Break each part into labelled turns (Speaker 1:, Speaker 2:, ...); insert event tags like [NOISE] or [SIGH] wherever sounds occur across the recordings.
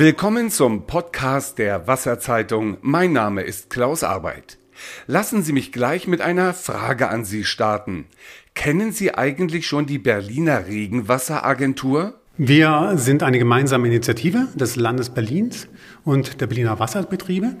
Speaker 1: Willkommen zum Podcast der Wasserzeitung. Mein Name ist Klaus Arbeit. Lassen Sie mich gleich mit einer Frage an Sie starten. Kennen Sie eigentlich schon die Berliner Regenwasseragentur?
Speaker 2: Wir sind eine gemeinsame Initiative des Landes Berlins und der Berliner Wasserbetriebe.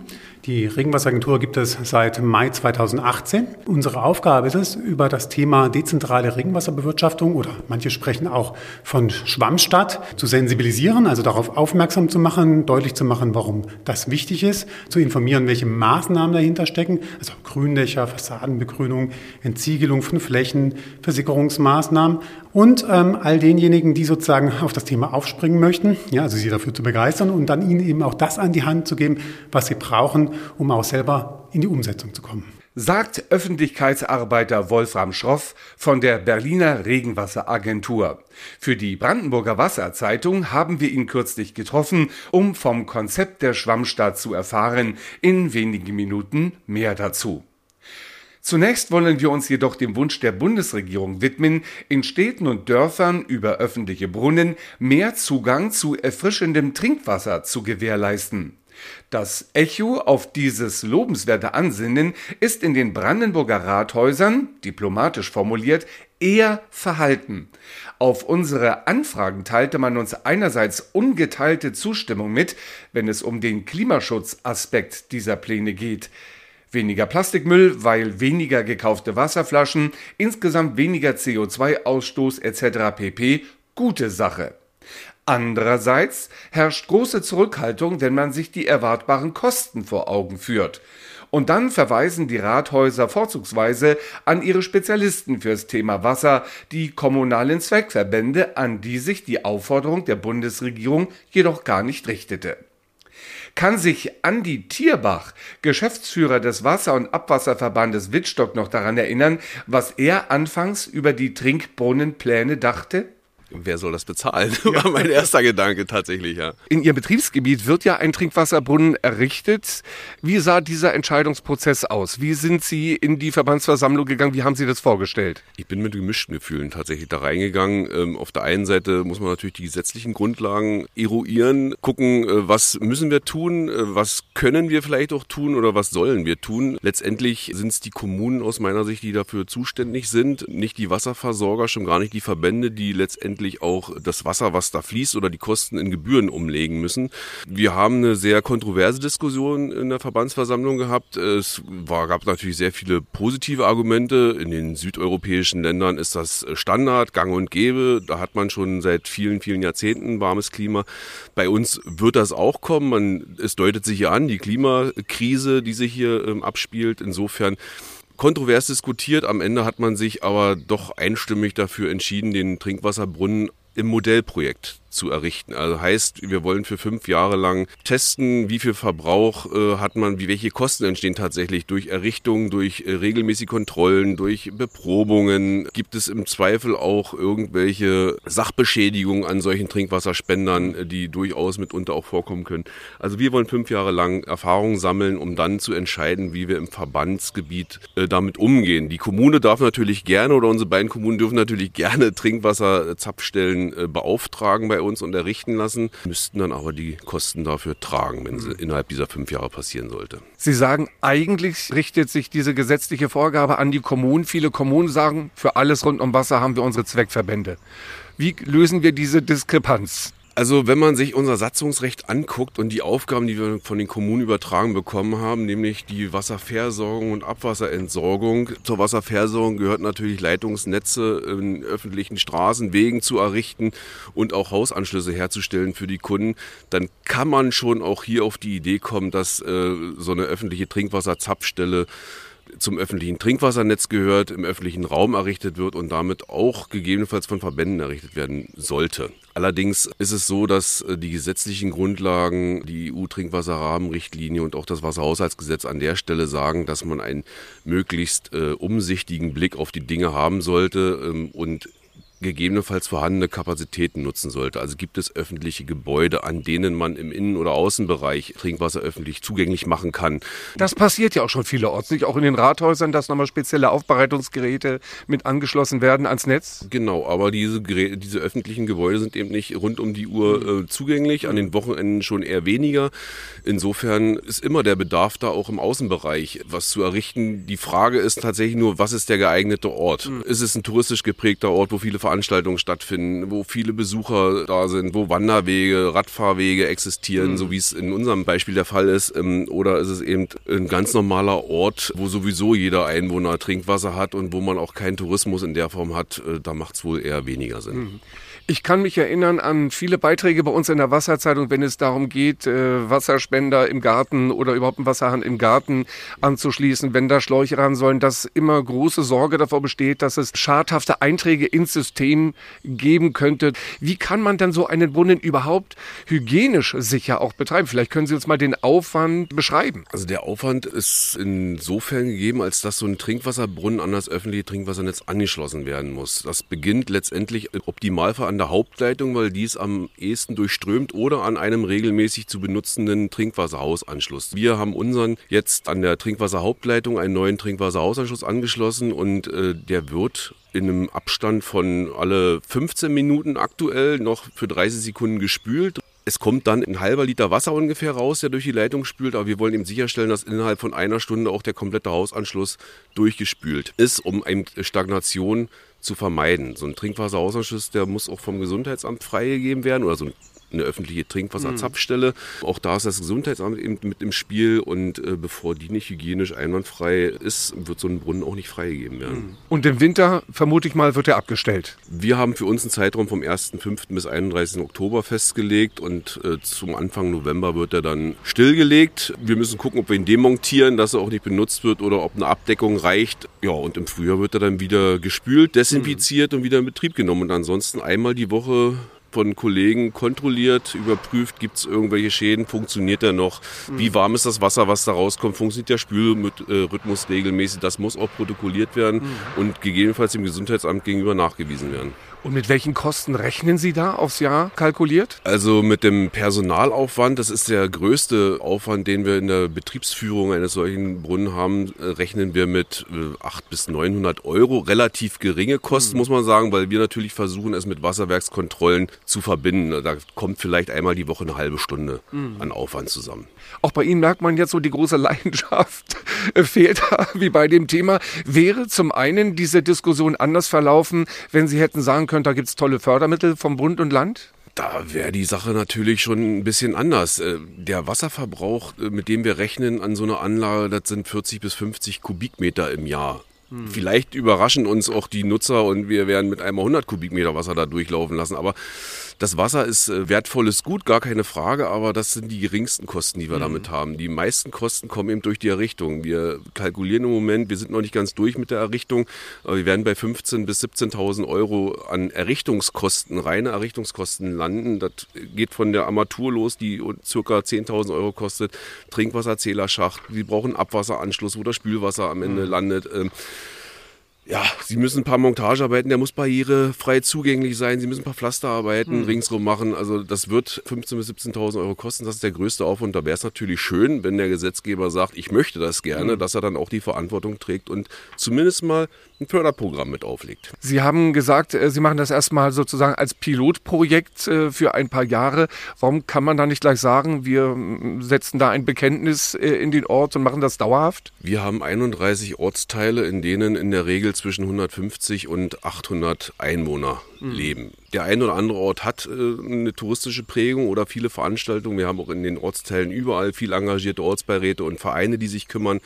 Speaker 2: Die Regenwasseragentur gibt es seit Mai 2018. Unsere Aufgabe ist es, über das Thema dezentrale Regenwasserbewirtschaftung oder manche sprechen auch von Schwammstadt zu sensibilisieren, also darauf aufmerksam zu machen, deutlich zu machen, warum das wichtig ist, zu informieren, welche Maßnahmen dahinter stecken, also Gründächer, Fassadenbegrünung, Entsiegelung von Flächen, Versickerungsmaßnahmen und ähm, all denjenigen, die sozusagen auf das Thema aufspringen möchten, ja, also sie dafür zu begeistern und dann ihnen eben auch das an die Hand zu geben, was sie brauchen, um auch selber in die Umsetzung zu kommen.
Speaker 1: Sagt Öffentlichkeitsarbeiter Wolfram Schroff von der Berliner Regenwasseragentur. Für die Brandenburger Wasserzeitung haben wir ihn kürzlich getroffen, um vom Konzept der Schwammstadt zu erfahren. In wenigen Minuten mehr dazu. Zunächst wollen wir uns jedoch dem Wunsch der Bundesregierung widmen, in Städten und Dörfern über öffentliche Brunnen mehr Zugang zu erfrischendem Trinkwasser zu gewährleisten. Das Echo auf dieses lobenswerte Ansinnen ist in den Brandenburger Rathäusern, diplomatisch formuliert, eher verhalten. Auf unsere Anfragen teilte man uns einerseits ungeteilte Zustimmung mit, wenn es um den Klimaschutzaspekt dieser Pläne geht. Weniger Plastikmüll, weil weniger gekaufte Wasserflaschen, insgesamt weniger CO2-Ausstoß etc. pp. Gute Sache. Andererseits herrscht große Zurückhaltung, wenn man sich die erwartbaren Kosten vor Augen führt. Und dann verweisen die Rathäuser vorzugsweise an ihre Spezialisten fürs Thema Wasser, die kommunalen Zweckverbände, an die sich die Aufforderung der Bundesregierung jedoch gar nicht richtete. Kann sich Andi Tierbach, Geschäftsführer des Wasser- und Abwasserverbandes Wittstock, noch daran erinnern, was er anfangs über die Trinkbrunnenpläne dachte?
Speaker 3: Wer soll das bezahlen? Ja. [LAUGHS] War mein erster Gedanke tatsächlich, ja.
Speaker 1: In Ihrem Betriebsgebiet wird ja ein Trinkwasserbrunnen errichtet. Wie sah dieser Entscheidungsprozess aus? Wie sind Sie in die Verbandsversammlung gegangen? Wie haben Sie das vorgestellt?
Speaker 3: Ich bin mit gemischten Gefühlen tatsächlich da reingegangen. Ähm, auf der einen Seite muss man natürlich die gesetzlichen Grundlagen eruieren, gucken, äh, was müssen wir tun, äh, was können wir vielleicht auch tun oder was sollen wir tun. Letztendlich sind es die Kommunen aus meiner Sicht, die dafür zuständig sind, nicht die Wasserversorger, schon gar nicht die Verbände, die letztendlich letztendlich auch das Wasser, was da fließt oder die Kosten in Gebühren umlegen müssen. Wir haben eine sehr kontroverse Diskussion in der Verbandsversammlung gehabt. Es war, gab natürlich sehr viele positive Argumente. In den südeuropäischen Ländern ist das Standard, gang und gäbe. Da hat man schon seit vielen, vielen Jahrzehnten warmes Klima. Bei uns wird das auch kommen. Man, es deutet sich hier an, die Klimakrise, die sich hier ähm, abspielt. Insofern kontrovers diskutiert. Am Ende hat man sich aber doch einstimmig dafür entschieden, den Trinkwasserbrunnen im Modellprojekt zu errichten. Also heißt, wir wollen für fünf Jahre lang testen, wie viel Verbrauch äh, hat man, wie welche Kosten entstehen tatsächlich durch Errichtung, durch äh, regelmäßige Kontrollen, durch Beprobungen. Gibt es im Zweifel auch irgendwelche Sachbeschädigungen an solchen Trinkwasserspendern, äh, die durchaus mitunter auch vorkommen können. Also wir wollen fünf Jahre lang Erfahrungen sammeln, um dann zu entscheiden, wie wir im Verbandsgebiet äh, damit umgehen. Die Kommune darf natürlich gerne oder unsere beiden Kommunen dürfen natürlich gerne Trinkwasserzapfstellen äh, beauftragen bei uns und errichten lassen, müssten dann aber die Kosten dafür tragen, wenn sie innerhalb dieser fünf Jahre passieren sollte.
Speaker 1: Sie sagen, eigentlich richtet sich diese gesetzliche Vorgabe an die Kommunen. Viele Kommunen sagen, für alles rund um Wasser haben wir unsere Zweckverbände. Wie lösen wir diese Diskrepanz?
Speaker 3: Also wenn man sich unser Satzungsrecht anguckt und die Aufgaben, die wir von den Kommunen übertragen bekommen haben, nämlich die Wasserversorgung und Abwasserentsorgung. Zur Wasserversorgung gehört natürlich Leitungsnetze in öffentlichen Straßen, Wegen zu errichten und auch Hausanschlüsse herzustellen für die Kunden. Dann kann man schon auch hier auf die Idee kommen, dass äh, so eine öffentliche Trinkwasserzapfstelle zum öffentlichen Trinkwassernetz gehört, im öffentlichen Raum errichtet wird und damit auch gegebenenfalls von Verbänden errichtet werden sollte. Allerdings ist es so, dass äh, die gesetzlichen Grundlagen, die EU-Trinkwasserrahmenrichtlinie und auch das Wasserhaushaltsgesetz an der Stelle sagen, dass man einen möglichst äh, umsichtigen Blick auf die Dinge haben sollte ähm, und gegebenenfalls vorhandene Kapazitäten nutzen sollte. Also gibt es öffentliche Gebäude, an denen man im Innen- oder Außenbereich Trinkwasser öffentlich zugänglich machen kann.
Speaker 4: Das passiert ja auch schon vielerorts, nicht auch in den Rathäusern, dass nochmal spezielle Aufbereitungsgeräte mit angeschlossen werden ans Netz?
Speaker 3: Genau, aber diese, Geräte, diese öffentlichen Gebäude sind eben nicht rund um die Uhr äh, zugänglich, an den Wochenenden schon eher weniger. Insofern ist immer der Bedarf da auch im Außenbereich was zu errichten. Die Frage ist tatsächlich nur, was ist der geeignete Ort? Mhm. Ist es ein touristisch geprägter Ort, wo viele Veranstaltungen stattfinden, wo viele Besucher da sind, wo Wanderwege, Radfahrwege existieren, mhm. so wie es in unserem Beispiel der Fall ist? Ähm, oder ist es eben ein ganz normaler Ort, wo sowieso jeder Einwohner Trinkwasser hat und wo man auch keinen Tourismus in der Form hat? Äh, da macht es wohl eher weniger Sinn. Mhm.
Speaker 4: Ich kann mich erinnern an viele Beiträge bei uns in der Wasserzeitung, wenn es darum geht, äh, Wasserspender im Garten oder überhaupt einen Wasserhahn im Garten anzuschließen, wenn da Schläuche ran sollen, dass immer große Sorge davor besteht, dass es schadhafte Einträge ins System geben könnte. Wie kann man denn so einen Brunnen überhaupt hygienisch sicher auch betreiben? Vielleicht können Sie uns mal den Aufwand beschreiben.
Speaker 3: Also der Aufwand ist insofern gegeben, als dass so ein Trinkwasserbrunnen an das öffentliche Trinkwassernetz angeschlossen werden muss. Das beginnt letztendlich im Optimalfall an der Hauptleitung, weil dies am ehesten durchströmt oder an einem regelmäßig zu benutzenden Trinkwasserhausanschluss. Wir haben unseren jetzt an der Trinkwasserhauptleitung einen neuen Trinkwasserhausanschluss angeschlossen und äh, der wird in einem Abstand von alle 15 Minuten aktuell noch für 30 Sekunden gespült. Es kommt dann ein halber Liter Wasser ungefähr raus, der durch die Leitung spült, aber wir wollen eben sicherstellen, dass innerhalb von einer Stunde auch der komplette Hausanschluss durchgespült ist, um eine Stagnation zu vermeiden. So ein Trinkwasserhausanschluss, der muss auch vom Gesundheitsamt freigegeben werden oder so ein eine öffentliche Trinkwasserzapfstelle. Mhm. Auch da ist das Gesundheitsamt eben mit im Spiel und äh, bevor die nicht hygienisch einwandfrei ist, wird so ein Brunnen auch nicht freigegeben werden. Mhm.
Speaker 4: Und im Winter, vermute ich mal, wird er abgestellt?
Speaker 3: Wir haben für uns einen Zeitraum vom 1.5. bis 31. Oktober festgelegt und äh, zum Anfang November wird er dann stillgelegt. Wir müssen gucken, ob wir ihn demontieren, dass er auch nicht benutzt wird oder ob eine Abdeckung reicht. Ja, und im Frühjahr wird er dann wieder gespült, desinfiziert mhm. und wieder in Betrieb genommen. Und ansonsten einmal die Woche von Kollegen kontrolliert, überprüft, gibt es irgendwelche Schäden, funktioniert er noch, mhm. wie warm ist das Wasser, was da rauskommt, funktioniert der Spülrhythmus regelmäßig, das muss auch protokolliert werden mhm. und gegebenenfalls dem Gesundheitsamt gegenüber nachgewiesen werden.
Speaker 4: Und mit welchen Kosten rechnen Sie da aufs Jahr kalkuliert?
Speaker 3: Also mit dem Personalaufwand, das ist der größte Aufwand, den wir in der Betriebsführung eines solchen Brunnen haben, äh, rechnen wir mit 800 äh, bis 900 Euro. Relativ geringe Kosten, mhm. muss man sagen, weil wir natürlich versuchen, es mit Wasserwerkskontrollen zu verbinden. Da kommt vielleicht einmal die Woche eine halbe Stunde mhm. an Aufwand zusammen.
Speaker 4: Auch bei Ihnen merkt man jetzt so die große Leidenschaft [LAUGHS] fehlt da, wie bei dem Thema. Wäre zum einen diese Diskussion anders verlaufen, wenn Sie hätten sagen können, da gibt es tolle Fördermittel vom Bund und Land?
Speaker 3: Da wäre die Sache natürlich schon ein bisschen anders. Äh, der Wasserverbrauch, äh, mit dem wir rechnen an so einer Anlage, das sind 40 bis 50 Kubikmeter im Jahr. Hm. Vielleicht überraschen uns auch die Nutzer und wir werden mit einmal 100 Kubikmeter Wasser da durchlaufen lassen. Aber das Wasser ist äh, wertvolles Gut, gar keine Frage, aber das sind die geringsten Kosten, die wir mhm. damit haben. Die meisten Kosten kommen eben durch die Errichtung. Wir kalkulieren im Moment, wir sind noch nicht ganz durch mit der Errichtung, aber wir werden bei 15.000 bis 17.000 Euro an Errichtungskosten, reine Errichtungskosten landen. Das geht von der Armatur los, die circa 10.000 Euro kostet, Trinkwasserzählerschacht, wir brauchen Abwasseranschluss, wo das Spülwasser am Ende mhm. landet. Ja, Sie müssen ein paar Montagearbeiten, der muss barrierefrei zugänglich sein. Sie müssen ein paar Pflasterarbeiten mhm. ringsrum machen. Also das wird 15.000 bis 17.000 Euro kosten. Das ist der größte Aufwand. Da wäre es natürlich schön, wenn der Gesetzgeber sagt, ich möchte das gerne, mhm. dass er dann auch die Verantwortung trägt und zumindest mal ein Förderprogramm mit auflegt.
Speaker 4: Sie haben gesagt, äh, Sie machen das erstmal sozusagen als Pilotprojekt äh, für ein paar Jahre. Warum kann man da nicht gleich sagen, wir setzen da ein Bekenntnis äh, in den Ort und machen das dauerhaft?
Speaker 3: Wir haben 31 Ortsteile, in denen in der Regel zwischen 150 und 800 Einwohner mhm. leben. Der ein oder andere Ort hat äh, eine touristische Prägung oder viele Veranstaltungen. Wir haben auch in den Ortsteilen überall viel engagierte Ortsbeiräte und Vereine, die sich kümmern.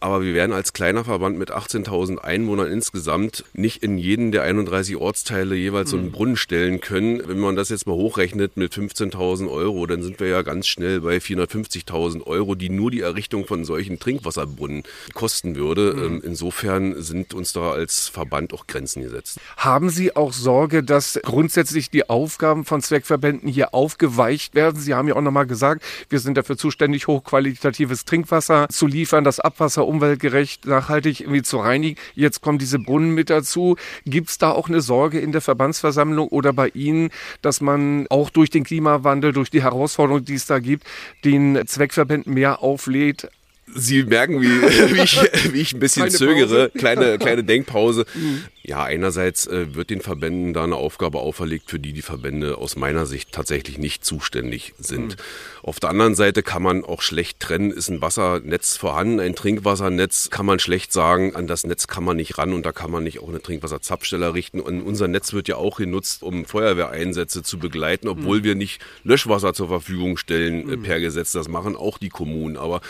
Speaker 3: Aber wir werden als kleiner Verband mit 18.000 Einwohnern insgesamt nicht in jeden der 31 Ortsteile jeweils mhm. so einen mhm. Brunnen stellen können. Wenn man das jetzt mal hochrechnet mit 15.000 Euro, dann sind wir ja ganz schnell bei 450.000 Euro, die nur die Errichtung von solchen Trinkwasserbrunnen kosten würde. Mhm. Ähm, insofern sind uns da als Verband auch Grenzen gesetzt.
Speaker 4: Haben Sie auch Sorge,
Speaker 1: Sorge, dass grundsätzlich die Aufgaben von Zweckverbänden hier aufgeweicht werden? Sie haben ja auch nochmal gesagt, wir sind dafür zuständig, hochqualitatives Trinkwasser zu liefern, das Abwasser umweltgerecht, nachhaltig irgendwie zu reinigen. Jetzt kommen diese Brunnen mit dazu. Gibt es da auch eine Sorge in der Verbandsversammlung oder bei Ihnen, dass man auch durch den Klimawandel, durch die Herausforderungen, die es da gibt, den Zweckverbänden mehr auflädt,
Speaker 3: Sie merken, wie, [LAUGHS] wie, ich, wie ich ein bisschen Keine zögere. Kleine, [LAUGHS] kleine Denkpause. Mhm. Ja, einerseits äh, wird den Verbänden da eine Aufgabe auferlegt, für die die Verbände aus meiner Sicht tatsächlich nicht zuständig sind. Mhm. Auf der anderen Seite kann man auch schlecht trennen, ist ein Wassernetz vorhanden, ein Trinkwassernetz, kann man schlecht sagen, an das Netz kann man nicht ran und da kann man nicht auch eine Trinkwasserzapfstelle richten. Und unser Netz wird ja auch genutzt, um Feuerwehreinsätze zu begleiten, obwohl mhm. wir nicht Löschwasser zur Verfügung stellen äh, mhm. per Gesetz. Das machen auch die Kommunen. Aber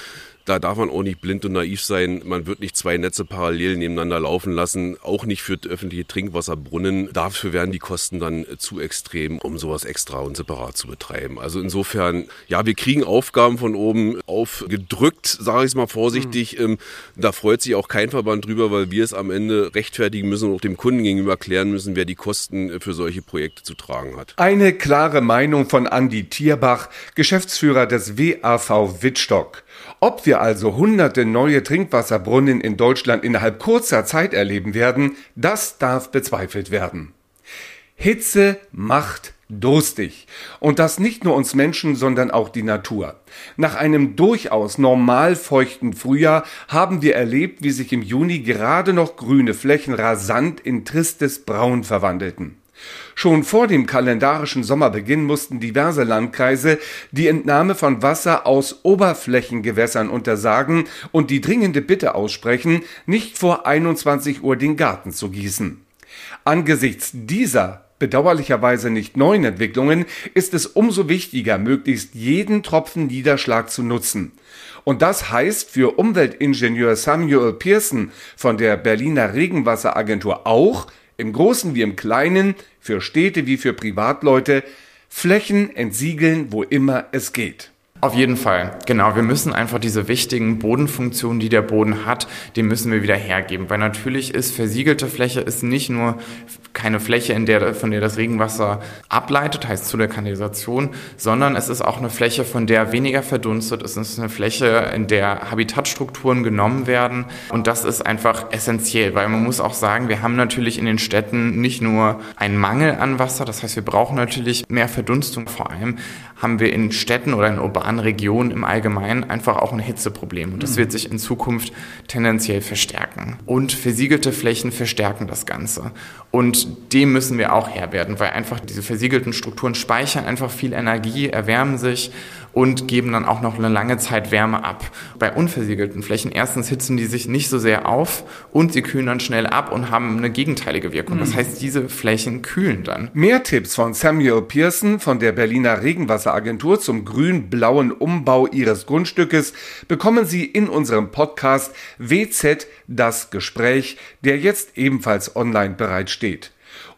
Speaker 3: da darf man auch nicht blind und naiv sein. Man wird nicht zwei Netze parallel nebeneinander laufen lassen, auch nicht für öffentliche Trinkwasserbrunnen. Dafür wären die Kosten dann zu extrem, um sowas extra und separat zu betreiben. Also insofern, ja, wir kriegen Aufgaben von oben aufgedrückt, sage ich es mal vorsichtig. Mhm. Da freut sich auch kein Verband drüber, weil wir es am Ende rechtfertigen müssen und auch dem Kunden gegenüber erklären müssen, wer die Kosten für solche Projekte zu tragen hat.
Speaker 1: Eine klare Meinung von Andi Tierbach, Geschäftsführer des WAV Wittstock. Ob wir also hunderte neue Trinkwasserbrunnen in Deutschland innerhalb kurzer Zeit erleben werden, das darf bezweifelt werden. Hitze macht durstig. Und das nicht nur uns Menschen, sondern auch die Natur. Nach einem durchaus normal feuchten Frühjahr haben wir erlebt, wie sich im Juni gerade noch grüne Flächen rasant in tristes Braun verwandelten. Schon vor dem kalendarischen Sommerbeginn mussten diverse Landkreise die Entnahme von Wasser aus Oberflächengewässern untersagen und die dringende Bitte aussprechen, nicht vor 21 Uhr den Garten zu gießen. Angesichts dieser bedauerlicherweise nicht neuen Entwicklungen ist es umso wichtiger, möglichst jeden Tropfen Niederschlag zu nutzen. Und das heißt für Umweltingenieur Samuel Pearson von der Berliner Regenwasseragentur auch, im Großen wie im Kleinen, für Städte wie für Privatleute, Flächen entsiegeln, wo immer es geht.
Speaker 5: Auf jeden Fall, genau. Wir müssen einfach diese wichtigen Bodenfunktionen, die der Boden hat, die müssen wir wieder hergeben. Weil natürlich ist versiegelte Fläche ist nicht nur keine Fläche, in der, von der das Regenwasser ableitet, heißt zu der Kanalisation, sondern es ist auch eine Fläche, von der weniger verdunstet. Es ist eine Fläche, in der Habitatstrukturen genommen werden. Und das ist einfach essentiell, weil man muss auch sagen, wir haben natürlich in den Städten nicht nur einen Mangel an Wasser, das heißt, wir brauchen natürlich mehr Verdunstung. Vor allem haben wir in Städten oder in urbanen an Regionen im Allgemeinen einfach auch ein Hitzeproblem. Und das wird sich in Zukunft tendenziell verstärken. Und versiegelte Flächen verstärken das Ganze. Und dem müssen wir auch Herr werden, weil einfach diese versiegelten Strukturen speichern einfach viel Energie, erwärmen sich und geben dann auch noch eine lange Zeit Wärme ab. Bei unversiegelten Flächen, erstens hitzen die sich nicht so sehr auf und sie kühlen dann schnell ab und haben eine gegenteilige Wirkung. Das mhm. heißt, diese Flächen kühlen dann.
Speaker 1: Mehr Tipps von Samuel Pearson von der Berliner Regenwasseragentur zum grün-blauen Umbau ihres Grundstückes bekommen Sie in unserem Podcast WZ das Gespräch, der jetzt ebenfalls online bereitsteht.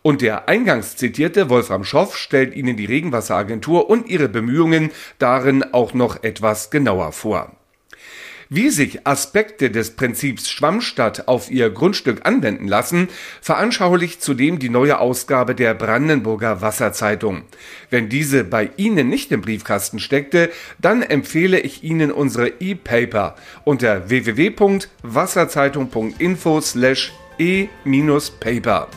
Speaker 1: Und der eingangs zitierte Wolfram Schoff stellt Ihnen die Regenwasseragentur und ihre Bemühungen darin auch noch etwas genauer vor. Wie sich Aspekte des Prinzips Schwammstadt auf ihr Grundstück anwenden lassen, veranschaulicht zudem die neue Ausgabe der Brandenburger Wasserzeitung. Wenn diese bei Ihnen nicht im Briefkasten steckte, dann empfehle ich Ihnen unsere E-Paper unter www.wasserzeitung.info slash e-paper.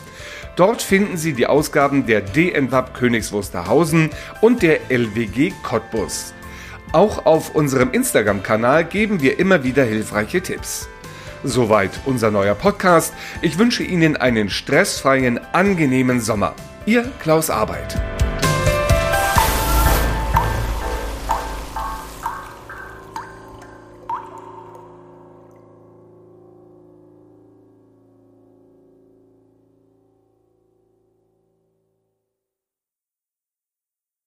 Speaker 1: Dort finden Sie die Ausgaben der DNWAP Königs Wusterhausen und der LWG Cottbus. Auch auf unserem Instagram-Kanal geben wir immer wieder hilfreiche Tipps. Soweit unser neuer Podcast. Ich wünsche Ihnen einen stressfreien, angenehmen Sommer. Ihr Klaus Arbeit.